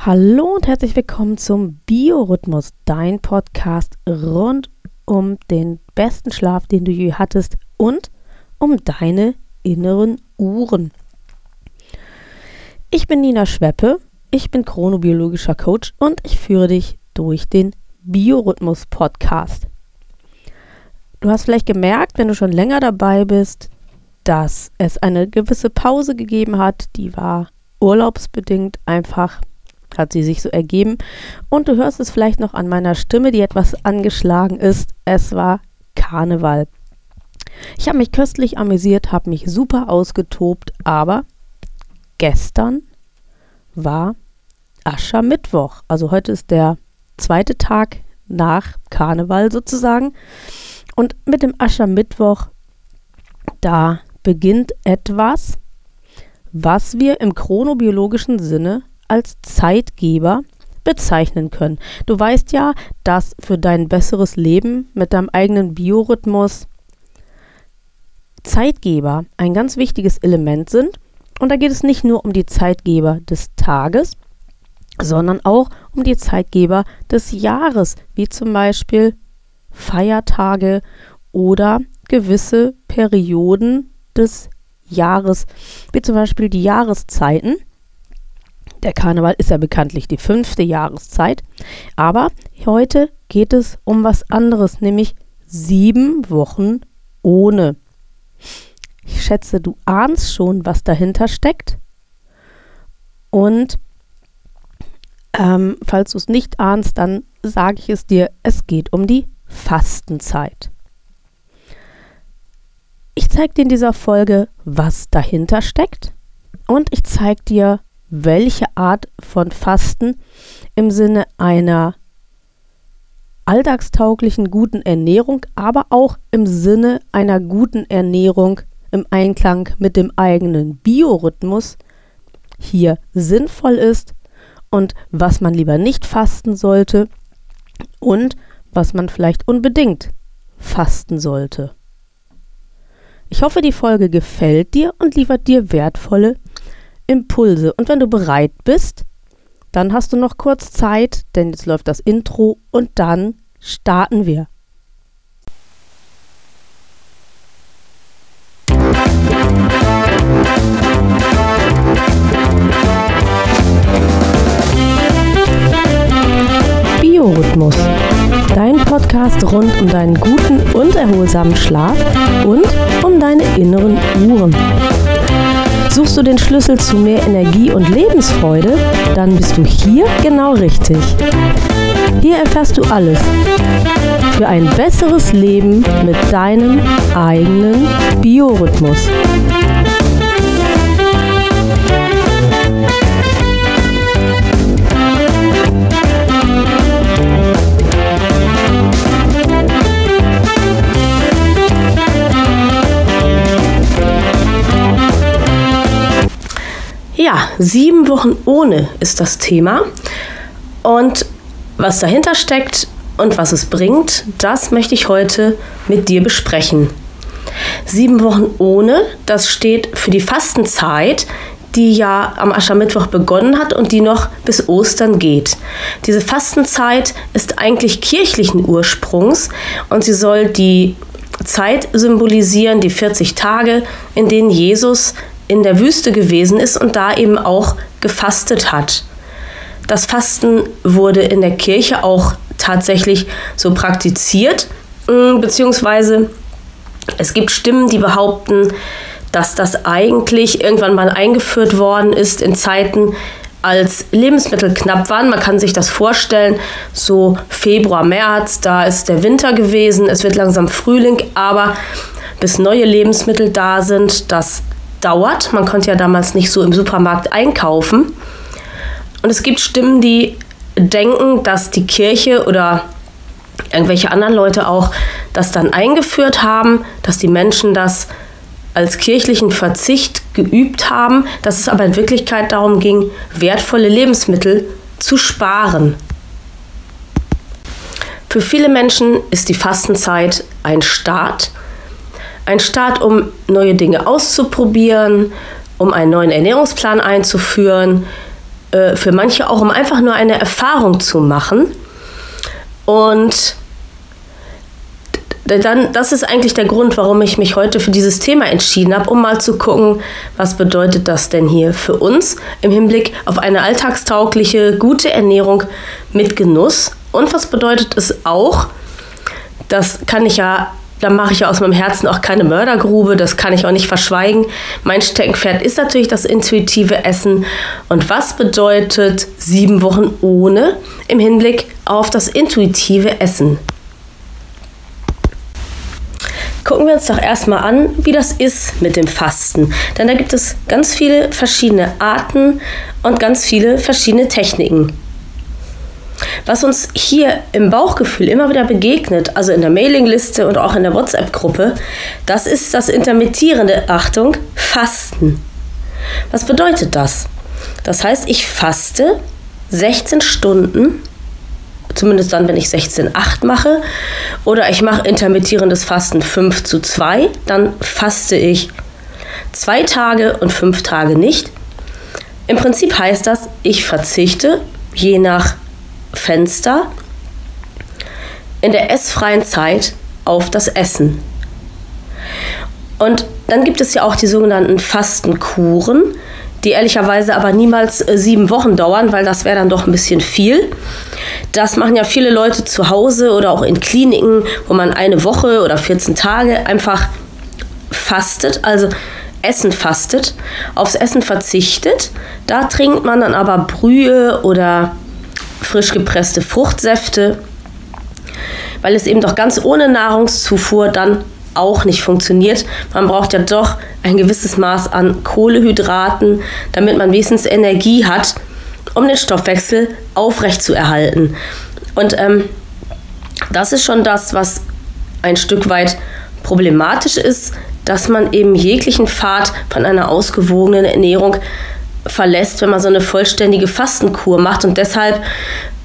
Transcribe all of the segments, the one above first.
Hallo und herzlich willkommen zum Biorhythmus, dein Podcast rund um den besten Schlaf, den du je hattest und um deine inneren Uhren. Ich bin Nina Schweppe, ich bin chronobiologischer Coach und ich führe dich durch den Biorhythmus Podcast. Du hast vielleicht gemerkt, wenn du schon länger dabei bist, dass es eine gewisse Pause gegeben hat, die war urlaubsbedingt einfach hat sie sich so ergeben. Und du hörst es vielleicht noch an meiner Stimme, die etwas angeschlagen ist. Es war Karneval. Ich habe mich köstlich amüsiert, habe mich super ausgetobt, aber gestern war Aschermittwoch. Also heute ist der zweite Tag nach Karneval sozusagen. Und mit dem Aschermittwoch, da beginnt etwas, was wir im chronobiologischen Sinne als Zeitgeber bezeichnen können. Du weißt ja, dass für dein besseres Leben mit deinem eigenen Biorhythmus Zeitgeber ein ganz wichtiges Element sind. Und da geht es nicht nur um die Zeitgeber des Tages, sondern auch um die Zeitgeber des Jahres, wie zum Beispiel Feiertage oder gewisse Perioden des Jahres, wie zum Beispiel die Jahreszeiten. Der Karneval ist ja bekanntlich die fünfte Jahreszeit. Aber heute geht es um was anderes, nämlich sieben Wochen ohne. Ich schätze, du ahnst schon, was dahinter steckt. Und ähm, falls du es nicht ahnst, dann sage ich es dir, es geht um die Fastenzeit. Ich zeige dir in dieser Folge, was dahinter steckt und ich zeige dir, welche Art von Fasten im Sinne einer alltagstauglichen guten Ernährung, aber auch im Sinne einer guten Ernährung im Einklang mit dem eigenen Biorhythmus hier sinnvoll ist und was man lieber nicht fasten sollte und was man vielleicht unbedingt fasten sollte. Ich hoffe, die Folge gefällt dir und liefert dir wertvolle Impulse. Und wenn du bereit bist, dann hast du noch kurz Zeit, denn jetzt läuft das Intro und dann starten wir. Biorhythmus. Dein Podcast rund um deinen guten und erholsamen Schlaf und um deine inneren Uhren. Suchst du den Schlüssel zu mehr Energie und Lebensfreude? Dann bist du hier genau richtig. Hier erfährst du alles für ein besseres Leben mit deinem eigenen Biorhythmus. Ja, sieben Wochen ohne ist das Thema. Und was dahinter steckt und was es bringt, das möchte ich heute mit dir besprechen. Sieben Wochen ohne, das steht für die Fastenzeit, die ja am Aschermittwoch begonnen hat und die noch bis Ostern geht. Diese Fastenzeit ist eigentlich kirchlichen Ursprungs und sie soll die Zeit symbolisieren, die 40 Tage, in denen Jesus in der Wüste gewesen ist und da eben auch gefastet hat. Das Fasten wurde in der Kirche auch tatsächlich so praktiziert, mm, beziehungsweise es gibt Stimmen, die behaupten, dass das eigentlich irgendwann mal eingeführt worden ist in Zeiten, als Lebensmittel knapp waren. Man kann sich das vorstellen, so Februar, März, da ist der Winter gewesen, es wird langsam Frühling, aber bis neue Lebensmittel da sind, das dauert. Man konnte ja damals nicht so im Supermarkt einkaufen. Und es gibt Stimmen, die denken, dass die Kirche oder irgendwelche anderen Leute auch das dann eingeführt haben, dass die Menschen das als kirchlichen Verzicht geübt haben, dass es aber in Wirklichkeit darum ging, wertvolle Lebensmittel zu sparen. Für viele Menschen ist die Fastenzeit ein Start ein Start, um neue Dinge auszuprobieren, um einen neuen Ernährungsplan einzuführen, äh, für manche auch, um einfach nur eine Erfahrung zu machen. Und dann, das ist eigentlich der Grund, warum ich mich heute für dieses Thema entschieden habe, um mal zu gucken, was bedeutet das denn hier für uns im Hinblick auf eine alltagstaugliche, gute Ernährung mit Genuss und was bedeutet es auch, das kann ich ja, da mache ich ja aus meinem Herzen auch keine Mördergrube, das kann ich auch nicht verschweigen. Mein Steckenpferd ist natürlich das intuitive Essen. Und was bedeutet sieben Wochen ohne im Hinblick auf das intuitive Essen? Gucken wir uns doch erstmal an, wie das ist mit dem Fasten. Denn da gibt es ganz viele verschiedene Arten und ganz viele verschiedene Techniken. Was uns hier im Bauchgefühl immer wieder begegnet, also in der Mailingliste und auch in der WhatsApp-Gruppe, das ist das intermittierende, Achtung, Fasten. Was bedeutet das? Das heißt, ich faste 16 Stunden zumindest dann, wenn ich 16,8 mache. Oder ich mache intermittierendes Fasten 5 zu 2, dann faste ich zwei Tage und fünf Tage nicht. Im Prinzip heißt das, ich verzichte je nach Fenster in der essfreien Zeit auf das Essen. Und dann gibt es ja auch die sogenannten Fastenkuren, die ehrlicherweise aber niemals äh, sieben Wochen dauern, weil das wäre dann doch ein bisschen viel. Das machen ja viele Leute zu Hause oder auch in Kliniken, wo man eine Woche oder 14 Tage einfach fastet, also Essen fastet, aufs Essen verzichtet. Da trinkt man dann aber Brühe oder frisch gepresste Fruchtsäfte, weil es eben doch ganz ohne Nahrungszufuhr dann auch nicht funktioniert. Man braucht ja doch ein gewisses Maß an Kohlehydraten, damit man wenigstens Energie hat, um den Stoffwechsel aufrechtzuerhalten. Und ähm, das ist schon das, was ein Stück weit problematisch ist, dass man eben jeglichen Pfad von einer ausgewogenen Ernährung verlässt, wenn man so eine vollständige Fastenkur macht. Und deshalb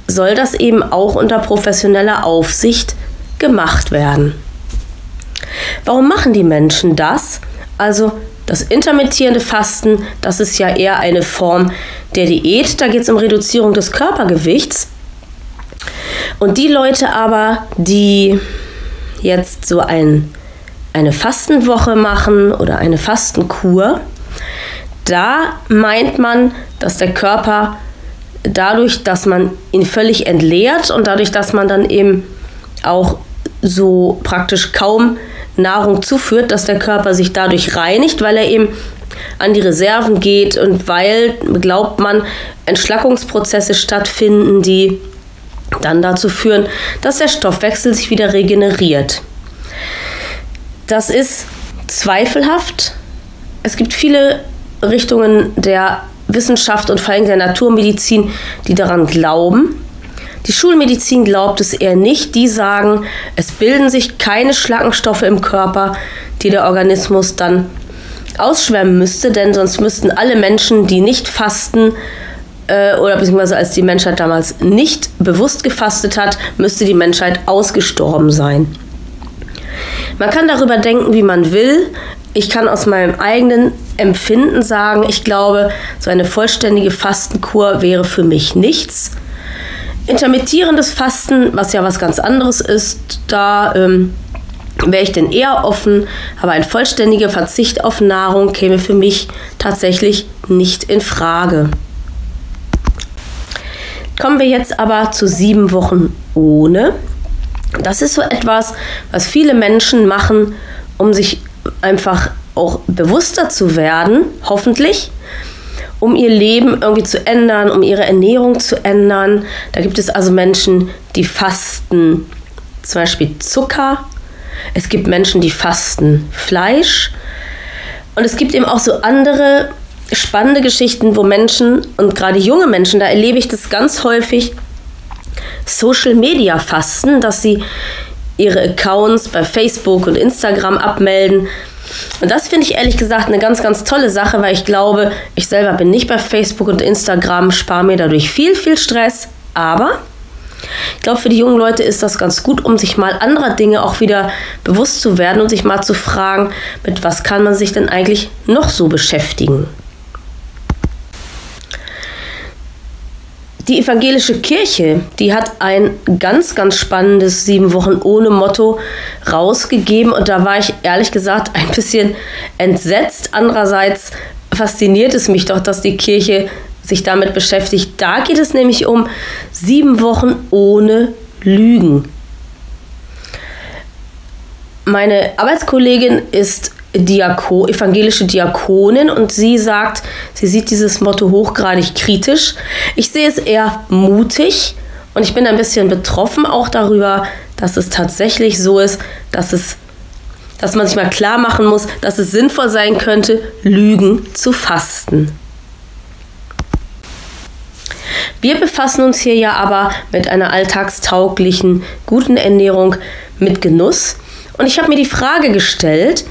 soll das eben auch unter professioneller Aufsicht gemacht werden. Warum machen die Menschen das? Also das intermittierende Fasten, das ist ja eher eine Form der Diät. Da geht es um Reduzierung des Körpergewichts. Und die Leute aber, die jetzt so ein, eine Fastenwoche machen oder eine Fastenkur, da meint man, dass der Körper dadurch, dass man ihn völlig entleert und dadurch, dass man dann eben auch so praktisch kaum Nahrung zuführt, dass der Körper sich dadurch reinigt, weil er eben an die Reserven geht und weil, glaubt man, Entschlackungsprozesse stattfinden, die dann dazu führen, dass der Stoffwechsel sich wieder regeneriert. Das ist zweifelhaft. Es gibt viele Richtungen der Wissenschaft und vor allem der Naturmedizin, die daran glauben. Die Schulmedizin glaubt es eher nicht. Die sagen, es bilden sich keine Schlackenstoffe im Körper, die der Organismus dann ausschwemmen müsste, denn sonst müssten alle Menschen, die nicht fasten, äh, oder beziehungsweise als die Menschheit damals nicht bewusst gefastet hat, müsste die Menschheit ausgestorben sein. Man kann darüber denken, wie man will. Ich kann aus meinem eigenen Empfinden sagen, ich glaube, so eine vollständige Fastenkur wäre für mich nichts. Intermittierendes Fasten, was ja was ganz anderes ist, da ähm, wäre ich denn eher offen, aber ein vollständiger Verzicht auf Nahrung käme für mich tatsächlich nicht in Frage. Kommen wir jetzt aber zu sieben Wochen ohne. Das ist so etwas, was viele Menschen machen, um sich einfach auch bewusster zu werden, hoffentlich um ihr Leben irgendwie zu ändern, um ihre Ernährung zu ändern. Da gibt es also Menschen, die fasten zum Beispiel Zucker. Es gibt Menschen, die fasten Fleisch. Und es gibt eben auch so andere spannende Geschichten, wo Menschen und gerade junge Menschen, da erlebe ich das ganz häufig, Social Media fasten, dass sie ihre Accounts bei Facebook und Instagram abmelden und das finde ich ehrlich gesagt eine ganz, ganz tolle Sache, weil ich glaube, ich selber bin nicht bei Facebook und Instagram, spare mir dadurch viel, viel Stress. Aber ich glaube, für die jungen Leute ist das ganz gut, um sich mal anderer Dinge auch wieder bewusst zu werden und sich mal zu fragen, mit was kann man sich denn eigentlich noch so beschäftigen. Die evangelische Kirche, die hat ein ganz, ganz spannendes sieben Wochen ohne Motto rausgegeben und da war ich ehrlich gesagt ein bisschen entsetzt. Andererseits fasziniert es mich doch, dass die Kirche sich damit beschäftigt. Da geht es nämlich um sieben Wochen ohne Lügen. Meine Arbeitskollegin ist Diako, evangelische Diakonin und sie sagt, sie sieht dieses Motto hochgradig kritisch. Ich sehe es eher mutig und ich bin ein bisschen betroffen auch darüber, dass es tatsächlich so ist, dass es dass man sich mal klar machen muss, dass es sinnvoll sein könnte, Lügen zu fasten. Wir befassen uns hier ja aber mit einer alltagstauglichen, guten Ernährung mit Genuss. Und ich habe mir die Frage gestellt,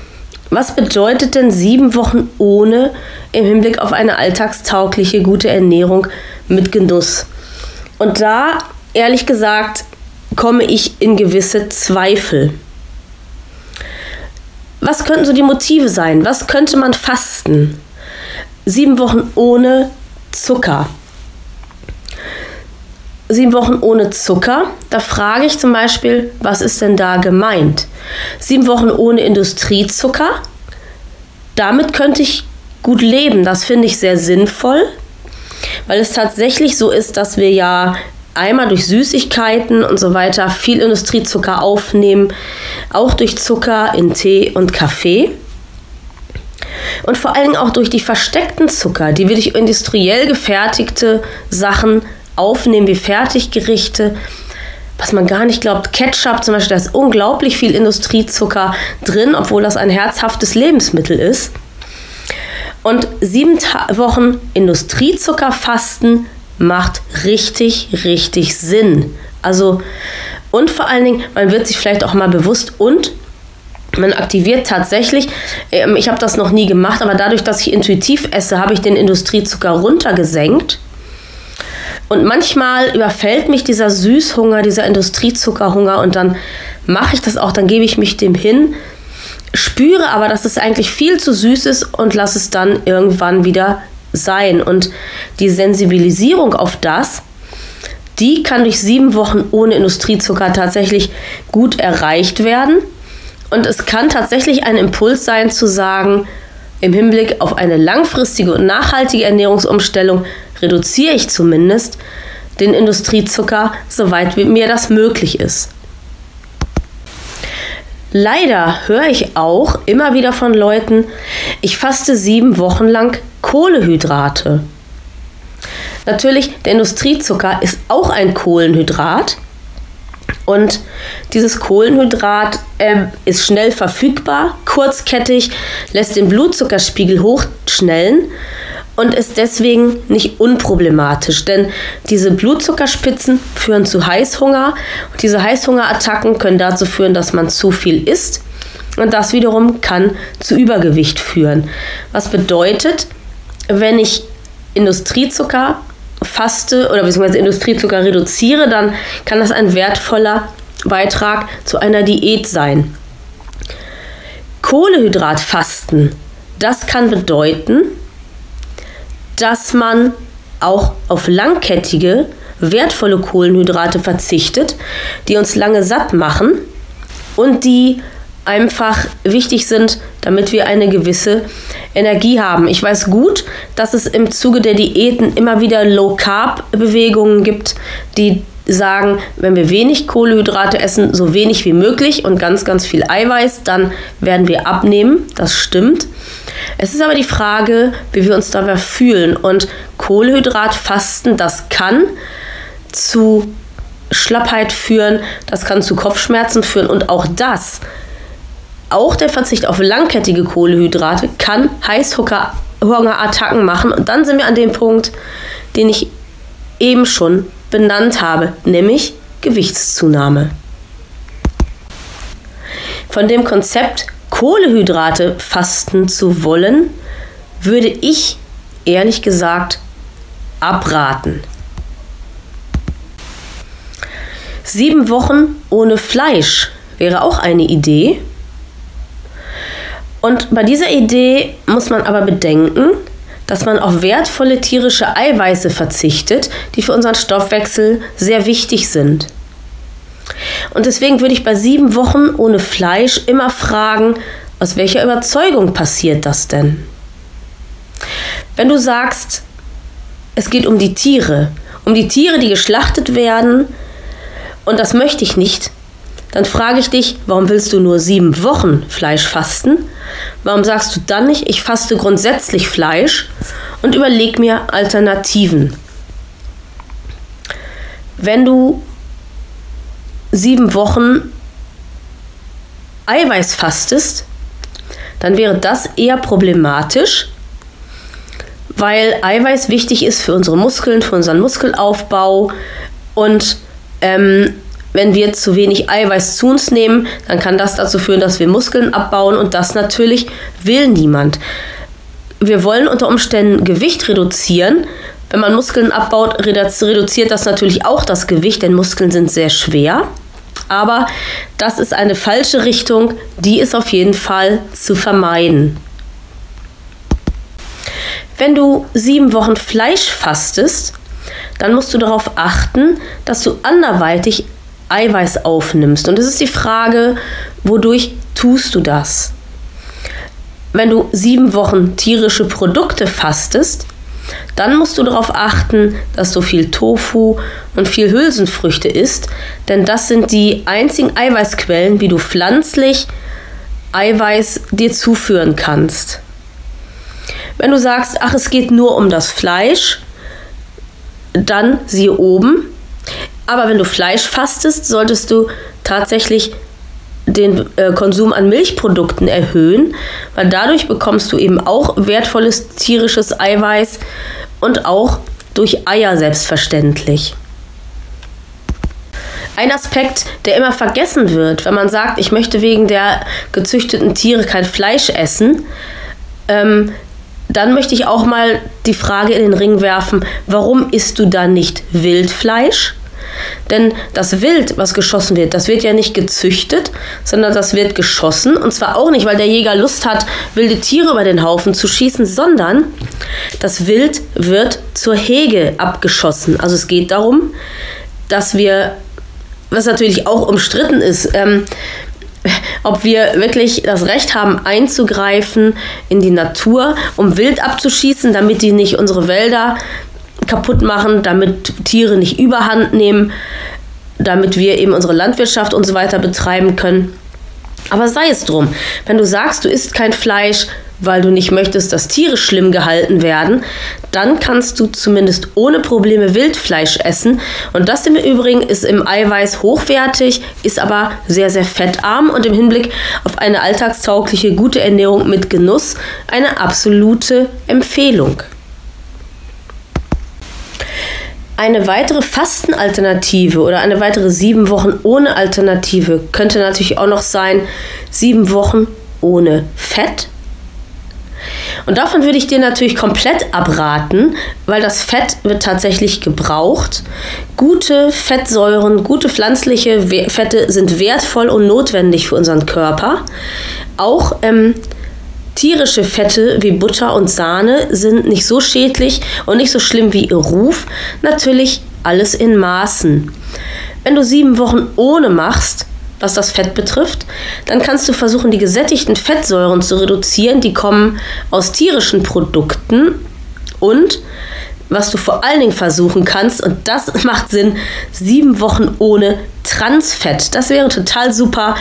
was bedeutet denn sieben Wochen ohne im Hinblick auf eine alltagstaugliche, gute Ernährung mit Genuss? Und da, ehrlich gesagt, komme ich in gewisse Zweifel. Was könnten so die Motive sein? Was könnte man fasten? Sieben Wochen ohne Zucker. Sieben Wochen ohne Zucker. Da frage ich zum Beispiel, was ist denn da gemeint? Sieben Wochen ohne Industriezucker. Damit könnte ich gut leben. Das finde ich sehr sinnvoll, weil es tatsächlich so ist, dass wir ja einmal durch Süßigkeiten und so weiter viel Industriezucker aufnehmen, auch durch Zucker in Tee und Kaffee. Und vor allem auch durch die versteckten Zucker, die wir durch industriell gefertigte Sachen aufnehmen, wie Fertiggerichte, was man gar nicht glaubt. Ketchup zum Beispiel, da ist unglaublich viel Industriezucker drin, obwohl das ein herzhaftes Lebensmittel ist. Und sieben Ta Wochen Industriezuckerfasten macht richtig, richtig Sinn. Also, und vor allen Dingen, man wird sich vielleicht auch mal bewusst und man aktiviert tatsächlich, ähm, ich habe das noch nie gemacht, aber dadurch, dass ich intuitiv esse, habe ich den Industriezucker runtergesenkt. Und manchmal überfällt mich dieser Süßhunger, dieser Industriezuckerhunger und dann mache ich das auch, dann gebe ich mich dem hin, spüre aber, dass es eigentlich viel zu süß ist und lasse es dann irgendwann wieder sein. Und die Sensibilisierung auf das, die kann durch sieben Wochen ohne Industriezucker tatsächlich gut erreicht werden. Und es kann tatsächlich ein Impuls sein zu sagen, im Hinblick auf eine langfristige und nachhaltige Ernährungsumstellung reduziere ich zumindest den Industriezucker, soweit mir das möglich ist. Leider höre ich auch immer wieder von Leuten, ich faste sieben Wochen lang Kohlehydrate. Natürlich, der Industriezucker ist auch ein Kohlenhydrat. Und dieses Kohlenhydrat äh, ist schnell verfügbar, kurzkettig, lässt den Blutzuckerspiegel hochschnellen und ist deswegen nicht unproblematisch, denn diese Blutzuckerspitzen führen zu Heißhunger und diese Heißhungerattacken können dazu führen, dass man zu viel isst und das wiederum kann zu Übergewicht führen. Was bedeutet, wenn ich Industriezucker faste oder beziehungsweise Industriezucker reduziere, dann kann das ein wertvoller Beitrag zu einer Diät sein. Kohlehydratfasten, das kann bedeuten, dass man auch auf langkettige, wertvolle Kohlenhydrate verzichtet, die uns lange satt machen und die einfach wichtig sind, damit wir eine gewisse Energie haben. Ich weiß gut, dass es im Zuge der Diäten immer wieder Low-Carb-Bewegungen gibt, die sagen, wenn wir wenig Kohlenhydrate essen, so wenig wie möglich und ganz, ganz viel Eiweiß, dann werden wir abnehmen. Das stimmt. Es ist aber die Frage, wie wir uns dabei fühlen. Und Kohlenhydratfasten, das kann zu Schlappheit führen, das kann zu Kopfschmerzen führen und auch das, auch der Verzicht auf langkettige Kohlenhydrate kann Heißhungerattacken machen. Und dann sind wir an dem Punkt, den ich eben schon benannt habe, nämlich Gewichtszunahme. Von dem Konzept Kohlehydrate fasten zu wollen, würde ich ehrlich gesagt abraten. Sieben Wochen ohne Fleisch wäre auch eine Idee. Und bei dieser Idee muss man aber bedenken, dass man auf wertvolle tierische Eiweiße verzichtet, die für unseren Stoffwechsel sehr wichtig sind. Und deswegen würde ich bei sieben Wochen ohne Fleisch immer fragen, aus welcher Überzeugung passiert das denn? Wenn du sagst, es geht um die Tiere, um die Tiere, die geschlachtet werden, und das möchte ich nicht, dann frage ich dich, warum willst du nur sieben Wochen Fleisch fasten? Warum sagst du dann nicht, ich faste grundsätzlich Fleisch und überleg mir Alternativen? Wenn du sieben Wochen Eiweiß fastest, dann wäre das eher problematisch, weil Eiweiß wichtig ist für unsere Muskeln, für unseren Muskelaufbau und ähm, wenn wir zu wenig Eiweiß zu uns nehmen, dann kann das dazu führen, dass wir Muskeln abbauen und das natürlich will niemand. Wir wollen unter Umständen Gewicht reduzieren. Wenn man Muskeln abbaut, reduziert das natürlich auch das Gewicht, denn Muskeln sind sehr schwer. Aber das ist eine falsche Richtung, die ist auf jeden Fall zu vermeiden. Wenn du sieben Wochen Fleisch fastest, dann musst du darauf achten, dass du anderweitig Eiweiß aufnimmst. Und es ist die Frage, wodurch tust du das? Wenn du sieben Wochen tierische Produkte fastest, dann musst du darauf achten, dass du viel Tofu und viel Hülsenfrüchte isst, denn das sind die einzigen Eiweißquellen, wie du pflanzlich Eiweiß dir zuführen kannst. Wenn du sagst, ach, es geht nur um das Fleisch, dann siehe oben. Aber wenn du Fleisch fastest, solltest du tatsächlich den äh, Konsum an Milchprodukten erhöhen, weil dadurch bekommst du eben auch wertvolles tierisches Eiweiß und auch durch Eier selbstverständlich. Ein Aspekt, der immer vergessen wird, wenn man sagt, ich möchte wegen der gezüchteten Tiere kein Fleisch essen, ähm, dann möchte ich auch mal die Frage in den Ring werfen, warum isst du dann nicht Wildfleisch? Denn das Wild, was geschossen wird, das wird ja nicht gezüchtet, sondern das wird geschossen. Und zwar auch nicht, weil der Jäger Lust hat, wilde Tiere über den Haufen zu schießen, sondern das Wild wird zur Hege abgeschossen. Also es geht darum, dass wir, was natürlich auch umstritten ist, ähm, ob wir wirklich das Recht haben, einzugreifen in die Natur, um Wild abzuschießen, damit die nicht unsere Wälder kaputt machen, damit Tiere nicht überhand nehmen, damit wir eben unsere Landwirtschaft und so weiter betreiben können. Aber sei es drum, wenn du sagst, du isst kein Fleisch, weil du nicht möchtest, dass Tiere schlimm gehalten werden, dann kannst du zumindest ohne Probleme Wildfleisch essen. Und das im Übrigen ist im Eiweiß hochwertig, ist aber sehr, sehr fettarm und im Hinblick auf eine alltagstaugliche, gute Ernährung mit Genuss eine absolute Empfehlung. Eine weitere Fastenalternative oder eine weitere sieben Wochen ohne Alternative könnte natürlich auch noch sein, sieben Wochen ohne Fett. Und davon würde ich dir natürlich komplett abraten, weil das Fett wird tatsächlich gebraucht. Gute Fettsäuren, gute pflanzliche Fette sind wertvoll und notwendig für unseren Körper. Auch ähm, Tierische Fette wie Butter und Sahne sind nicht so schädlich und nicht so schlimm wie ihr Ruf. Natürlich alles in Maßen. Wenn du sieben Wochen ohne machst, was das Fett betrifft, dann kannst du versuchen, die gesättigten Fettsäuren zu reduzieren. Die kommen aus tierischen Produkten und was du vor allen Dingen versuchen kannst, und das macht Sinn, sieben Wochen ohne Transfett. Das wäre total super.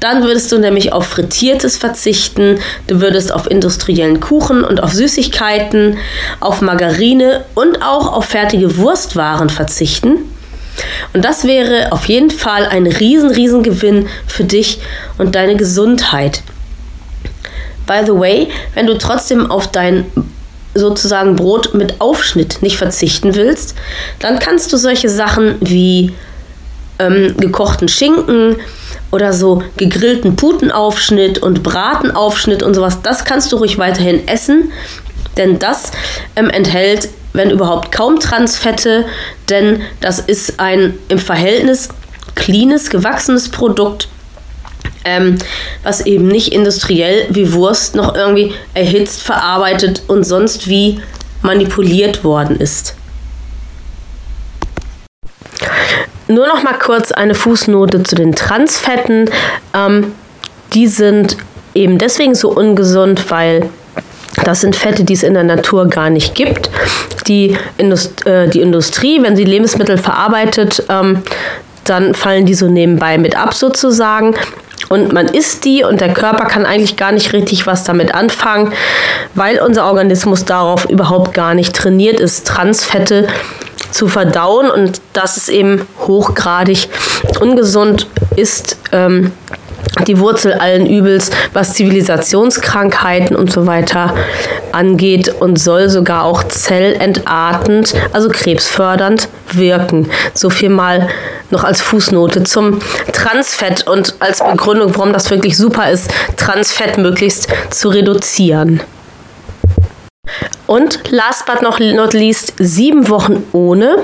Dann würdest du nämlich auf Frittiertes verzichten, du würdest auf industriellen Kuchen und auf Süßigkeiten, auf Margarine und auch auf fertige Wurstwaren verzichten. Und das wäre auf jeden Fall ein riesen, riesen Gewinn für dich und deine Gesundheit. By the way, wenn du trotzdem auf dein sozusagen Brot mit Aufschnitt nicht verzichten willst, dann kannst du solche Sachen wie ähm, gekochten Schinken oder so gegrillten Putenaufschnitt und Bratenaufschnitt und sowas, das kannst du ruhig weiterhin essen, denn das ähm, enthält, wenn überhaupt, kaum Transfette, denn das ist ein im Verhältnis cleanes, gewachsenes Produkt ähm, was eben nicht industriell wie Wurst noch irgendwie erhitzt, verarbeitet und sonst wie manipuliert worden ist. Nur noch mal kurz eine Fußnote zu den Transfetten. Ähm, die sind eben deswegen so ungesund, weil das sind Fette, die es in der Natur gar nicht gibt. Die, Indust äh, die Industrie, wenn sie Lebensmittel verarbeitet, ähm, dann fallen die so nebenbei mit ab sozusagen. Und man isst die und der Körper kann eigentlich gar nicht richtig was damit anfangen, weil unser Organismus darauf überhaupt gar nicht trainiert ist, Transfette zu verdauen und dass es eben hochgradig ungesund ist. Ähm, die Wurzel allen Übels, was Zivilisationskrankheiten und so weiter angeht und soll sogar auch zellentartend, also krebsfördernd wirken. So viel mal noch als Fußnote zum Transfett und als Begründung, warum das wirklich super ist, Transfett möglichst zu reduzieren. Und last but not least, sieben Wochen ohne.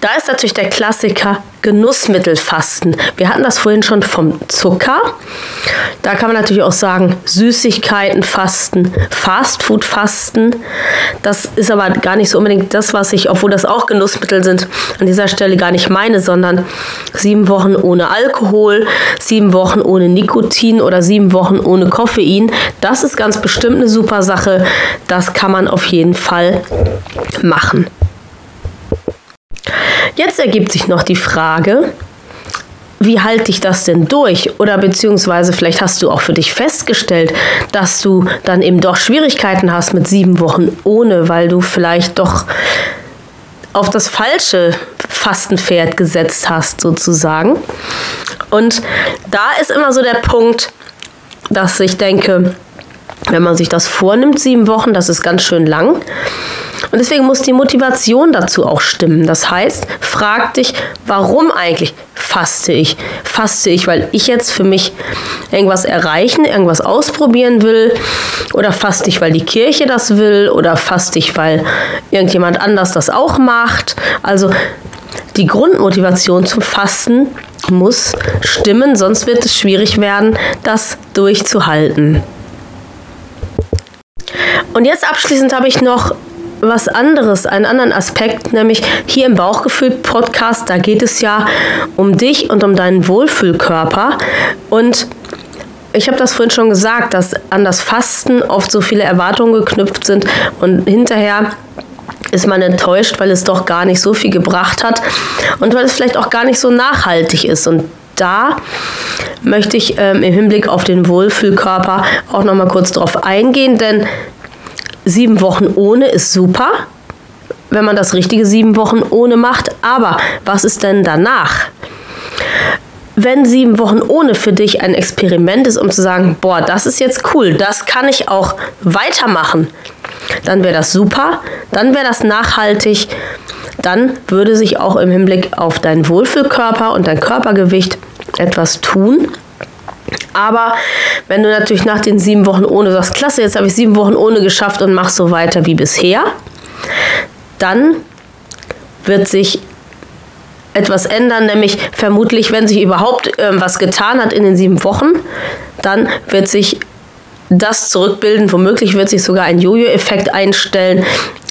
Da ist natürlich der Klassiker Genussmittelfasten. Wir hatten das vorhin schon vom Zucker. Da kann man natürlich auch sagen, Süßigkeiten fasten, Fastfood fasten. Das ist aber gar nicht so unbedingt das, was ich, obwohl das auch Genussmittel sind, an dieser Stelle gar nicht meine, sondern sieben Wochen ohne Alkohol, sieben Wochen ohne Nikotin oder sieben Wochen ohne Koffein. Das ist ganz bestimmt eine super Sache. Das kann man auf jeden Fall machen. Jetzt ergibt sich noch die Frage, wie halte ich das denn durch? Oder beziehungsweise vielleicht hast du auch für dich festgestellt, dass du dann eben doch Schwierigkeiten hast mit sieben Wochen ohne, weil du vielleicht doch auf das falsche Fastenpferd gesetzt hast, sozusagen. Und da ist immer so der Punkt, dass ich denke, wenn man sich das vornimmt, sieben Wochen, das ist ganz schön lang. Und deswegen muss die Motivation dazu auch stimmen. Das heißt, frag dich, warum eigentlich faste ich? Faste ich, weil ich jetzt für mich irgendwas erreichen, irgendwas ausprobieren will? Oder faste ich, weil die Kirche das will? Oder faste ich, weil irgendjemand anders das auch macht? Also die Grundmotivation zum Fasten muss stimmen, sonst wird es schwierig werden, das durchzuhalten. Und jetzt abschließend habe ich noch was anderes, einen anderen Aspekt, nämlich hier im Bauchgefühl-Podcast, da geht es ja um dich und um deinen Wohlfühlkörper. Und ich habe das vorhin schon gesagt, dass an das Fasten oft so viele Erwartungen geknüpft sind und hinterher ist man enttäuscht, weil es doch gar nicht so viel gebracht hat und weil es vielleicht auch gar nicht so nachhaltig ist. Und da möchte ich ähm, im Hinblick auf den Wohlfühlkörper auch noch mal kurz drauf eingehen, denn sieben Wochen ohne ist super, wenn man das richtige sieben Wochen ohne macht. Aber was ist denn danach? Wenn sieben Wochen ohne für dich ein Experiment ist, um zu sagen, boah, das ist jetzt cool, das kann ich auch weitermachen, dann wäre das super, dann wäre das nachhaltig, dann würde sich auch im Hinblick auf deinen Wohlfühlkörper und dein Körpergewicht etwas tun. Aber wenn du natürlich nach den sieben Wochen ohne sagst, klasse, jetzt habe ich sieben Wochen ohne geschafft und mach so weiter wie bisher, dann wird sich etwas ändern, nämlich vermutlich, wenn sich überhaupt äh, was getan hat in den sieben Wochen, dann wird sich das zurückbilden. Womöglich wird sich sogar ein Jojo-Effekt einstellen,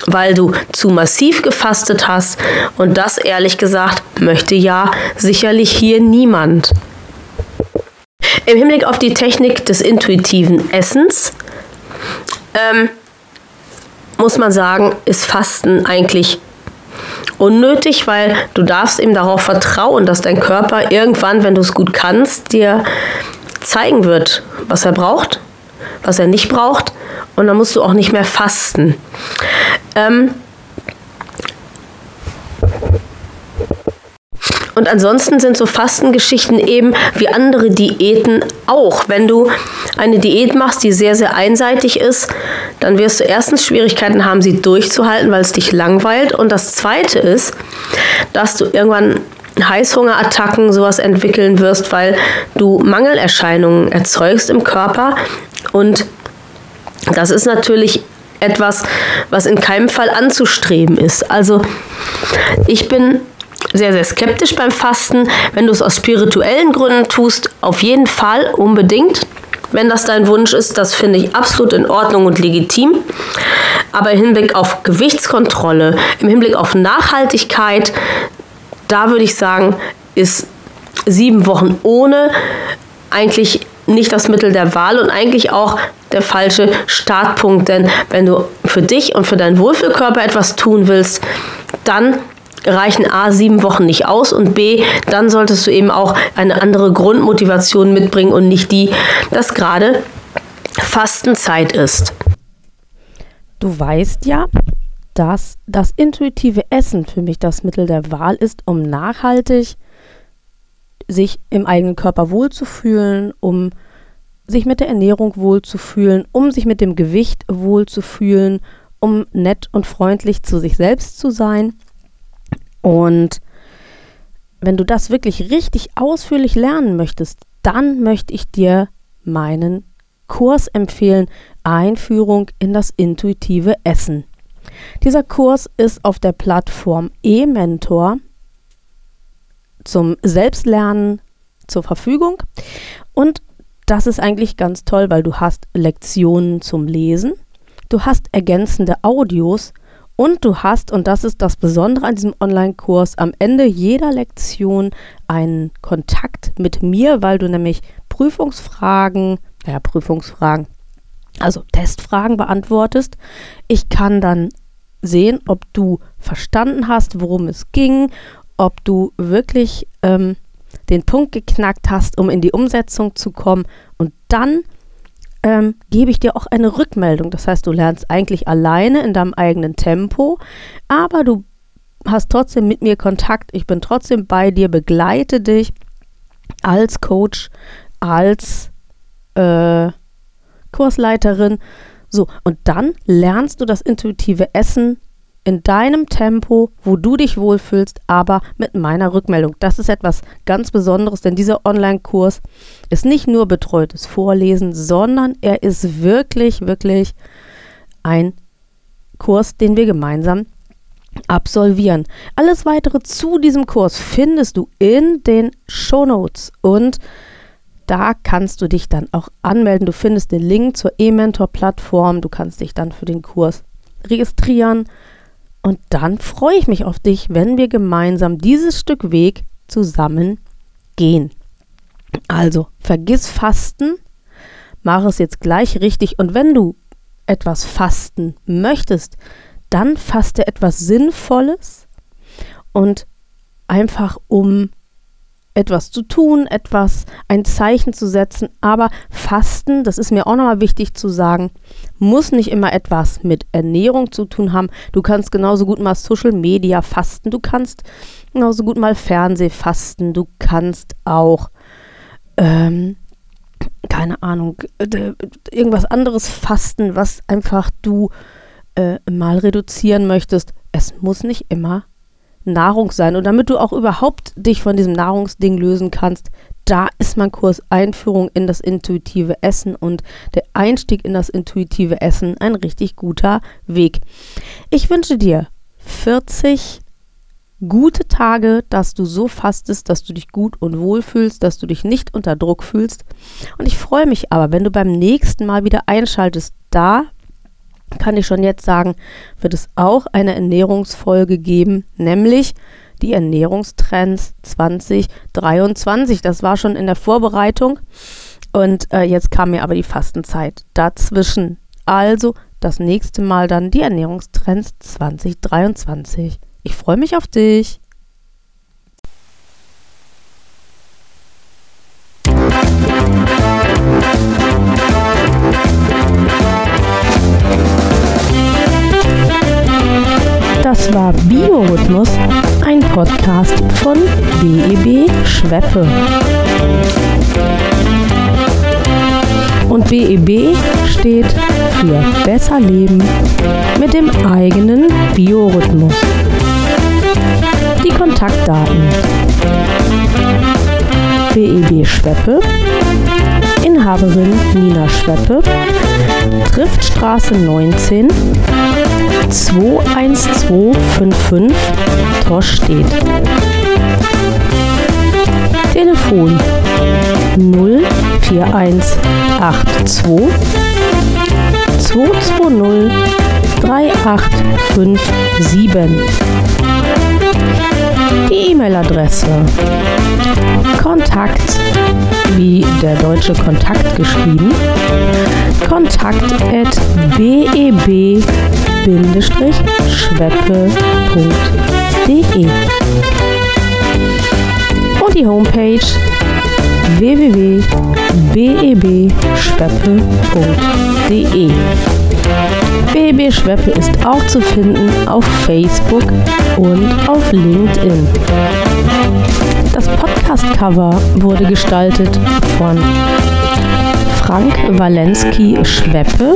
weil du zu massiv gefastet hast. Und das, ehrlich gesagt, möchte ja sicherlich hier niemand. Im Hinblick auf die Technik des intuitiven Essens ähm, muss man sagen, ist Fasten eigentlich unnötig, weil du darfst eben darauf vertrauen, dass dein Körper irgendwann, wenn du es gut kannst, dir zeigen wird, was er braucht, was er nicht braucht und dann musst du auch nicht mehr fasten. Ähm, Und ansonsten sind so Fastengeschichten eben wie andere Diäten auch. Wenn du eine Diät machst, die sehr, sehr einseitig ist, dann wirst du erstens Schwierigkeiten haben, sie durchzuhalten, weil es dich langweilt. Und das Zweite ist, dass du irgendwann Heißhungerattacken sowas entwickeln wirst, weil du Mangelerscheinungen erzeugst im Körper. Und das ist natürlich etwas, was in keinem Fall anzustreben ist. Also ich bin sehr, sehr skeptisch beim Fasten. Wenn du es aus spirituellen Gründen tust, auf jeden Fall unbedingt. Wenn das dein Wunsch ist, das finde ich absolut in Ordnung und legitim. Aber im Hinblick auf Gewichtskontrolle, im Hinblick auf Nachhaltigkeit, da würde ich sagen, ist sieben Wochen ohne eigentlich nicht das Mittel der Wahl und eigentlich auch der falsche Startpunkt. Denn wenn du für dich und für deinen Wohlfühlkörper etwas tun willst, dann reichen A sieben Wochen nicht aus und B, dann solltest du eben auch eine andere Grundmotivation mitbringen und nicht die, dass gerade Fastenzeit ist. Du weißt ja, dass das intuitive Essen für mich das Mittel der Wahl ist, um nachhaltig sich im eigenen Körper wohlzufühlen, um sich mit der Ernährung wohlzufühlen, um sich mit dem Gewicht wohlzufühlen, um nett und freundlich zu sich selbst zu sein. Und wenn du das wirklich richtig ausführlich lernen möchtest, dann möchte ich dir meinen Kurs empfehlen, Einführung in das intuitive Essen. Dieser Kurs ist auf der Plattform eMentor zum Selbstlernen zur Verfügung und das ist eigentlich ganz toll, weil du hast Lektionen zum Lesen, du hast ergänzende Audios und du hast, und das ist das Besondere an diesem Online-Kurs, am Ende jeder Lektion einen Kontakt mit mir, weil du nämlich Prüfungsfragen, naja, Prüfungsfragen, also Testfragen beantwortest. Ich kann dann sehen, ob du verstanden hast, worum es ging, ob du wirklich ähm, den Punkt geknackt hast, um in die Umsetzung zu kommen. Und dann ähm, gebe ich dir auch eine Rückmeldung. Das heißt, du lernst eigentlich alleine in deinem eigenen Tempo, aber du hast trotzdem mit mir Kontakt. Ich bin trotzdem bei dir, begleite dich als Coach, als äh, Kursleiterin. So, und dann lernst du das intuitive Essen in deinem Tempo, wo du dich wohlfühlst, aber mit meiner Rückmeldung. Das ist etwas ganz Besonderes, denn dieser Online-Kurs ist nicht nur betreutes Vorlesen, sondern er ist wirklich, wirklich ein Kurs, den wir gemeinsam absolvieren. Alles weitere zu diesem Kurs findest du in den Show Notes und da kannst du dich dann auch anmelden. Du findest den Link zur E-Mentor-Plattform. Du kannst dich dann für den Kurs registrieren. Und dann freue ich mich auf dich, wenn wir gemeinsam dieses Stück Weg zusammen gehen. Also, vergiss Fasten, mach es jetzt gleich richtig und wenn du etwas fasten möchtest, dann faste etwas Sinnvolles und einfach um etwas zu tun, etwas, ein Zeichen zu setzen. Aber Fasten, das ist mir auch nochmal wichtig zu sagen, muss nicht immer etwas mit Ernährung zu tun haben. Du kannst genauso gut mal Social Media fasten, du kannst genauso gut mal Fernseh fasten, du kannst auch, ähm, keine Ahnung, irgendwas anderes fasten, was einfach du äh, mal reduzieren möchtest. Es muss nicht immer Nahrung sein. Und damit du auch überhaupt dich von diesem Nahrungsding lösen kannst, da ist mein Kurs Einführung in das intuitive Essen und der Einstieg in das intuitive Essen ein richtig guter Weg. Ich wünsche dir 40 gute Tage, dass du so fastest, dass du dich gut und wohl fühlst, dass du dich nicht unter Druck fühlst. Und ich freue mich aber, wenn du beim nächsten Mal wieder einschaltest. Da kann ich schon jetzt sagen, wird es auch eine Ernährungsfolge geben, nämlich die Ernährungstrends 2023. Das war schon in der Vorbereitung und äh, jetzt kam mir aber die Fastenzeit dazwischen. Also das nächste Mal dann die Ernährungstrends 2023. Ich freue mich auf dich. Das Biorhythmus, ein Podcast von BEB Schweppe. Und BEB steht für Besser Leben mit dem eigenen Biorhythmus. Die Kontaktdaten. BEB Schweppe, Inhaberin Nina Schweppe, Triftstraße 19 21255 Torstedt. Telefon 04182 220 3857. Die E-Mail-Adresse Kontakt wie der deutsche Kontakt geschrieben kontakt at beb-schweppe.de und die Homepage www.bebschweppe.de BB Schweppe ist auch zu finden auf Facebook und auf LinkedIn. Das Podcast-Cover wurde gestaltet von Frank Walensky Schweppe,